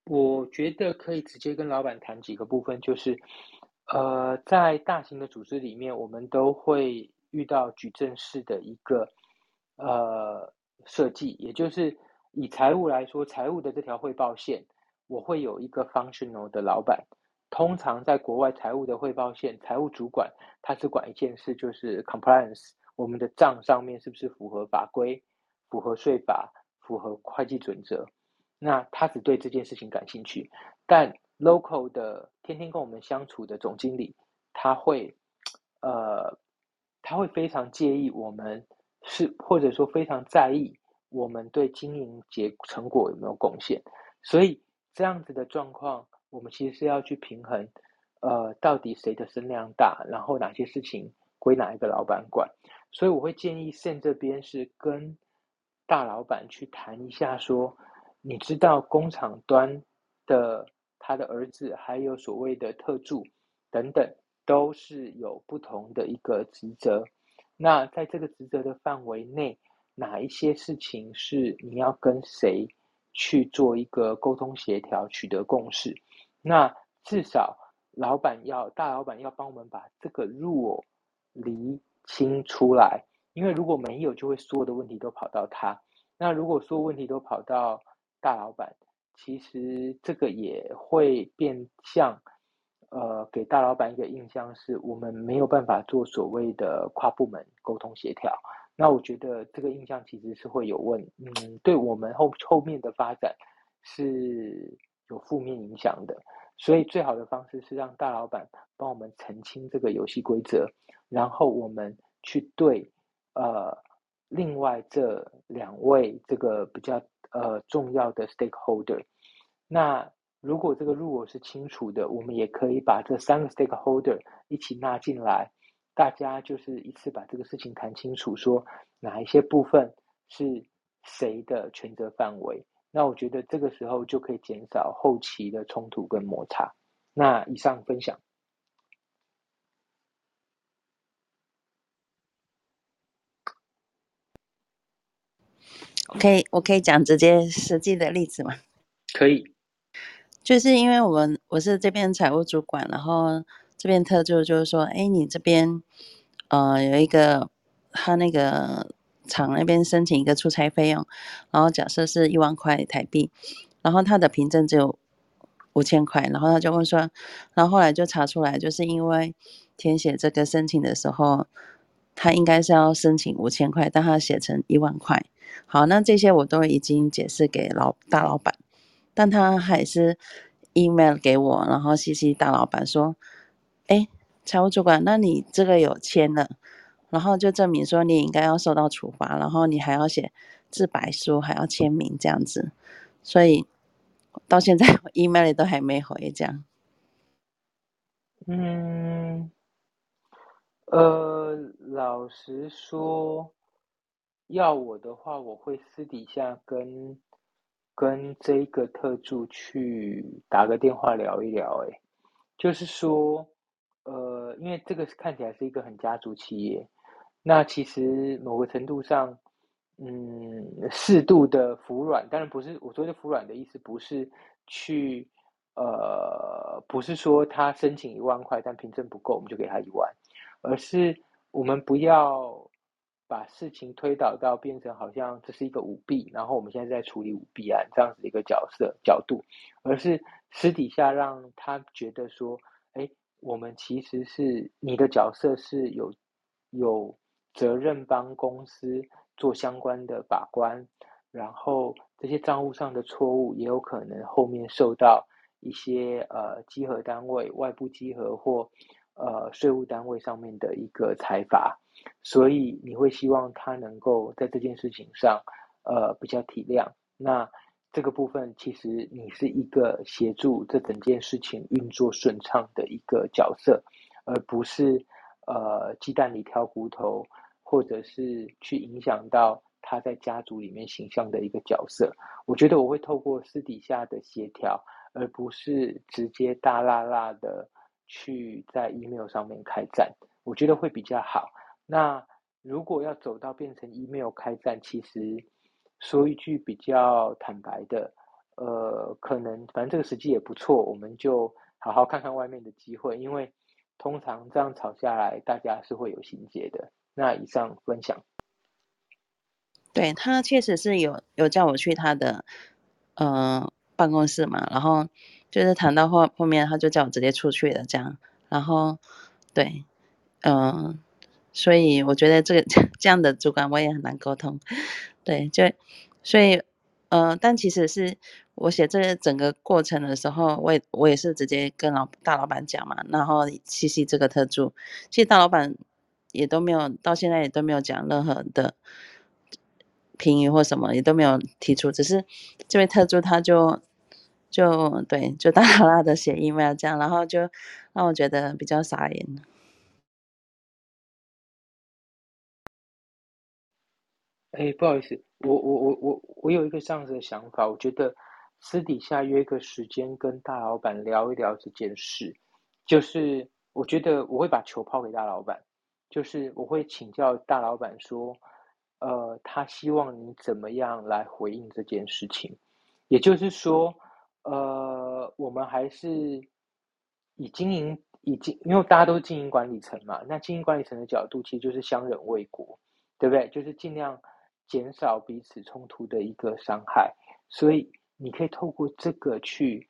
我觉得可以直接跟老板谈几个部分，就是呃，在大型的组织里面，我们都会遇到矩阵式的一个呃设计，也就是以财务来说，财务的这条汇报线。我会有一个 functional 的老板，通常在国外财务的汇报线，财务主管他只管一件事，就是 compliance，我们的账上面是不是符合法规、符合税法、符合会计准则？那他只对这件事情感兴趣。但 local 的天天跟我们相处的总经理，他会呃，他会非常介意我们是，或者说非常在意我们对经营结成果有没有贡献，所以。这样子的状况，我们其实是要去平衡，呃，到底谁的声量大，然后哪些事情归哪一个老板管。所以我会建议县这边是跟大老板去谈一下，说你知道工厂端的他的儿子，还有所谓的特助等等，都是有不同的一个职责。那在这个职责的范围内，哪一些事情是你要跟谁？去做一个沟通协调，取得共识。那至少老板要大老板要帮我们把这个入厘清出来，因为如果没有，就会所有的问题都跑到他。那如果所有问题都跑到大老板，其实这个也会变相，呃，给大老板一个印象是我们没有办法做所谓的跨部门沟通协调。那我觉得这个印象其实是会有问，嗯，对我们后后面的发展是有负面影响的。所以最好的方式是让大老板帮我们澄清这个游戏规则，然后我们去对呃另外这两位这个比较呃重要的 stakeholder。那如果这个入我是清楚的，我们也可以把这三个 stakeholder 一起纳进来。大家就是一次把这个事情谈清楚，说哪一些部分是谁的权责范围，那我觉得这个时候就可以减少后期的冲突跟摩擦。那以上分享。我可以，我可以讲直接实际的例子吗？可以。就是因为我们我是这边财务主管，然后这边特助就是说，哎，你这边呃有一个他那个厂那边申请一个出差费用，然后假设是一万块台币，然后他的凭证只有五千块，然后他就问说，然后后来就查出来，就是因为填写这个申请的时候，他应该是要申请五千块，但他写成一万块。好，那这些我都已经解释给老大老板。但他还是 email 给我，然后 CC 大老板说：“哎，财务主管，那你这个有签了，然后就证明说你应该要受到处罚，然后你还要写自白书，还要签名这样子。所以到现在 email 都还没回，这样。”嗯，呃，老实说，要我的话，我会私底下跟。跟这个特助去打个电话聊一聊，哎，就是说，呃，因为这个看起来是一个很家族企业，那其实某个程度上，嗯，适度的服软，当然不是我说的服软的意思，不是去，呃，不是说他申请一万块，但凭证不够，我们就给他一万，而是我们不要。把事情推导到变成好像这是一个舞弊，然后我们现在在处理舞弊案这样子的一个角色角度，而是私底下让他觉得说，哎，我们其实是你的角色是有有责任帮公司做相关的把关，然后这些账务上的错误也有可能后面受到一些呃稽核单位、外部稽核或呃税务单位上面的一个财阀。所以你会希望他能够在这件事情上，呃，比较体谅。那这个部分其实你是一个协助这整件事情运作顺畅的一个角色，而不是呃鸡蛋里挑骨头，或者是去影响到他在家族里面形象的一个角色。我觉得我会透过私底下的协调，而不是直接大辣辣的去在 email 上面开战，我觉得会比较好。那如果要走到变成 email 开战，其实说一句比较坦白的，呃，可能反正这个时机也不错，我们就好好看看外面的机会，因为通常这样吵下来，大家是会有心结的。那以上分享，对他确实是有有叫我去他的呃办公室嘛，然后就是谈到后后面，他就叫我直接出去了这样，然后对，嗯。所以我觉得这个 这样的主管我也很难沟通，对，就所以呃，但其实是我写这个整个过程的时候，我也我也是直接跟老大老板讲嘛，然后细细这个特助，其实大老板也都没有到现在也都没有讲任何的评语或什么，也都没有提出，只是这位特助他就就对就大大的写 email 这样，然后就让我觉得比较傻眼。哎，不好意思，我我我我我有一个这样子的想法，我觉得私底下约个时间跟大老板聊一聊这件事，就是我觉得我会把球抛给大老板，就是我会请教大老板说，呃，他希望你怎么样来回应这件事情，也就是说，呃，我们还是以经营，以经，因为大家都是经营管理层嘛，那经营管理层的角度其实就是相忍为国，对不对？就是尽量。减少彼此冲突的一个伤害，所以你可以透过这个去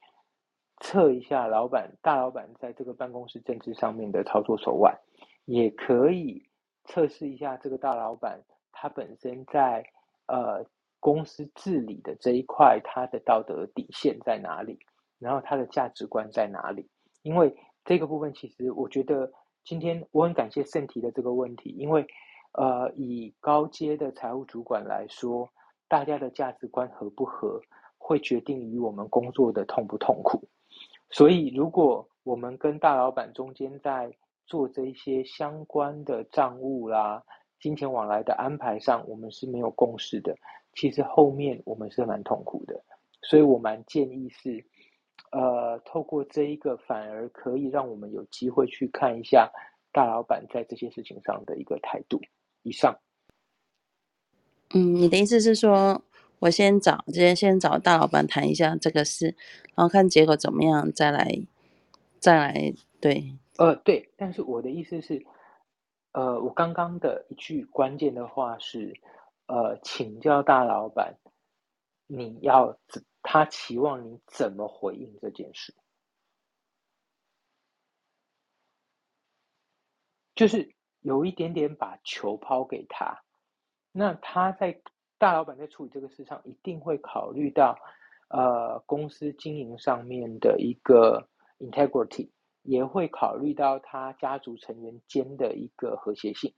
测一下老板、大老板在这个办公室政治上面的操作手腕，也可以测试一下这个大老板他本身在呃公司治理的这一块，它的道德底线在哪里，然后它的价值观在哪里？因为这个部分，其实我觉得今天我很感谢盛提的这个问题，因为。呃，以高阶的财务主管来说，大家的价值观合不合，会决定于我们工作的痛不痛苦。所以，如果我们跟大老板中间在做这一些相关的账务啦、金钱往来的安排上，我们是没有共识的，其实后面我们是蛮痛苦的。所以我蛮建议是，呃，透过这一个，反而可以让我们有机会去看一下大老板在这些事情上的一个态度。以上。嗯，你的意思是说，我先找，直接先找大老板谈一下这个事，然后看结果怎么样，再来，再来，对，呃，对，但是我的意思是，呃，我刚刚的一句关键的话是，呃，请教大老板，你要，他期望你怎么回应这件事，就是有一点点把球抛给他。那他在大老板在处理这个事上，一定会考虑到，呃，公司经营上面的一个 integrity，也会考虑到他家族成员间的一个和谐性，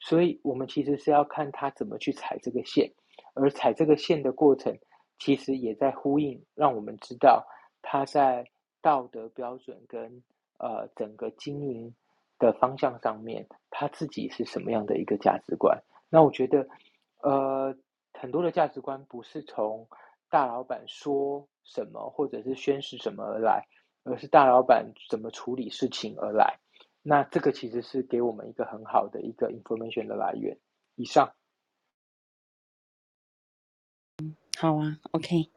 所以我们其实是要看他怎么去踩这个线，而踩这个线的过程，其实也在呼应，让我们知道他在道德标准跟呃整个经营的方向上面，他自己是什么样的一个价值观。那我觉得，呃，很多的价值观不是从大老板说什么或者是宣示什么而来，而是大老板怎么处理事情而来。那这个其实是给我们一个很好的一个 information 的来源。以上。好啊，OK。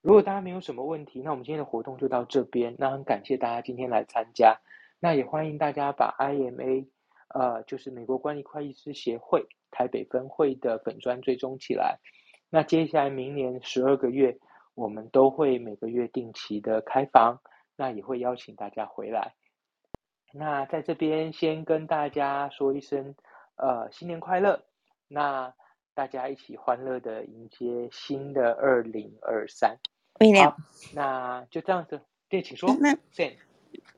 如果大家没有什么问题，那我们今天的活动就到这边。那很感谢大家今天来参加，那也欢迎大家把 IMA，呃，就是美国管理会计师协会台北分会的粉砖追踪起来。那接下来明年十二个月，我们都会每个月定期的开房，那也会邀请大家回来。那在这边先跟大家说一声，呃，新年快乐！那大家一起欢乐的迎接新的二零二三。好，那就这样子。对，请说。那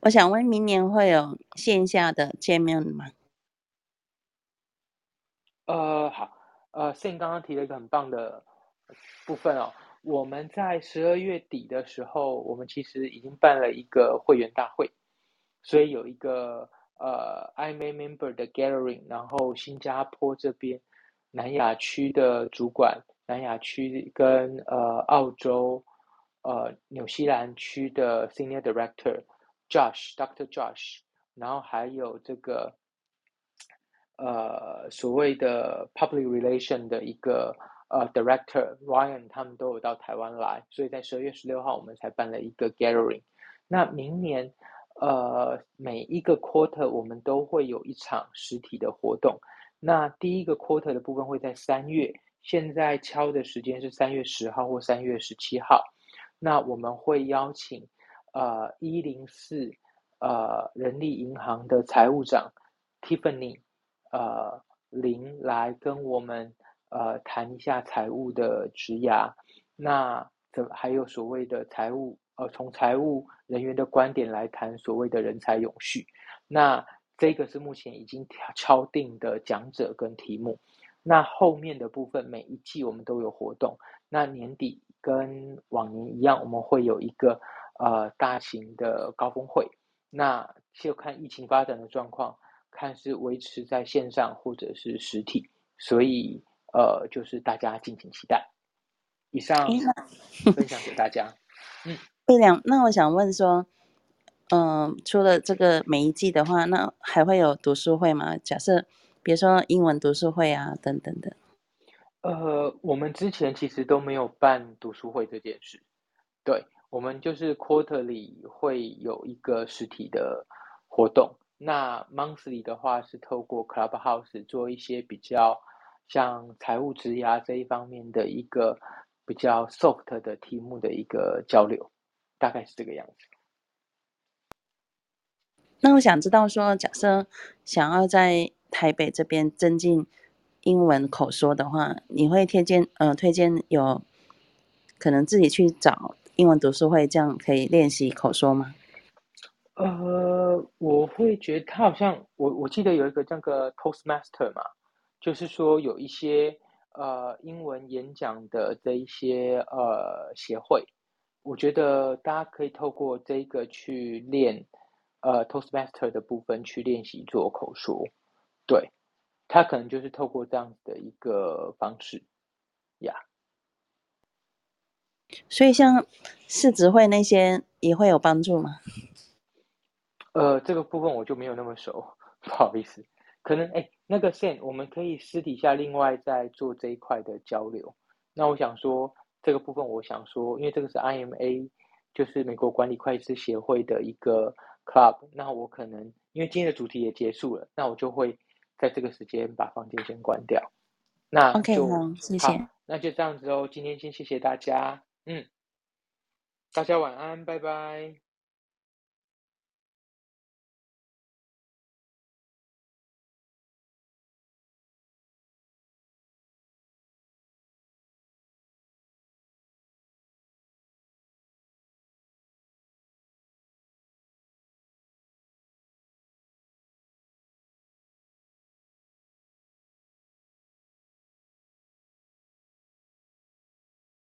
我想问，明年会有线下的见面吗？呃，好，呃，Sen 刚刚提了一个很棒的部分哦。我们在十二月底的时候，我们其实已经办了一个会员大会，所以有一个呃 IMA Member 的 Gathering，然后新加坡这边南亚区的主管，南亚区跟呃澳洲。呃，纽西兰区的 Senior Director Josh，Dr. Josh，然后还有这个呃所谓的 Public Relation 的一个呃 Director Ryan，他们都有到台湾来，所以在十二月十六号我们才办了一个 Gathering。那明年呃每一个 Quarter 我们都会有一场实体的活动。那第一个 Quarter 的部分会在三月，现在敲的时间是三月十号或三月十七号。那我们会邀请，呃，一零四，呃，人力银行的财务长 Tiffany，呃，林来跟我们，呃，谈一下财务的职涯。那这还有所谓的财务，呃，从财务人员的观点来谈所谓的人才永续。那这个是目前已经敲定的讲者跟题目。那后面的部分，每一季我们都有活动。那年底。跟往年一样，我们会有一个呃大型的高峰会，那就看疫情发展的状况，看是维持在线上或者是实体，所以呃就是大家敬请期待。以上分享给大家。嗯，魏良，那我想问说，嗯，除了这个每一季的话，那还会有读书会吗？假设比如说英文读书会啊等等的。呃，我们之前其实都没有办读书会这件事，对我们就是 quarterly 会有一个实体的活动，那 monthly 的话是透过 clubhouse 做一些比较像财务质押这一方面的一个比较 soft 的题目的一个交流，大概是这个样子。那我想知道说，假设想要在台北这边增进。英文口说的话，你会推荐呃推荐有可能自己去找英文读书会，这样可以练习口说吗？呃，我会觉得他好像我我记得有一个这个 Toastmaster 嘛，就是说有一些呃英文演讲的这一些呃协会，我觉得大家可以透过这个去练，呃，Toastmaster 的部分去练习做口说，对，他可能就是透过这样子的一个方式，呀。所以像市职会那些也会有帮助吗？呃，这个部分我就没有那么熟，不好意思。可能哎，那个 Sam，我们可以私底下另外再做这一块的交流。那我想说，这个部分我想说，因为这个是 IMA，就是美国管理会计师协会的一个 club。那我可能因为今天的主题也结束了，那我就会在这个时间把房间先关掉。那 OK，好，谢谢。那就这样子哦，今天先谢谢大家。嗯，大家晚安，拜拜。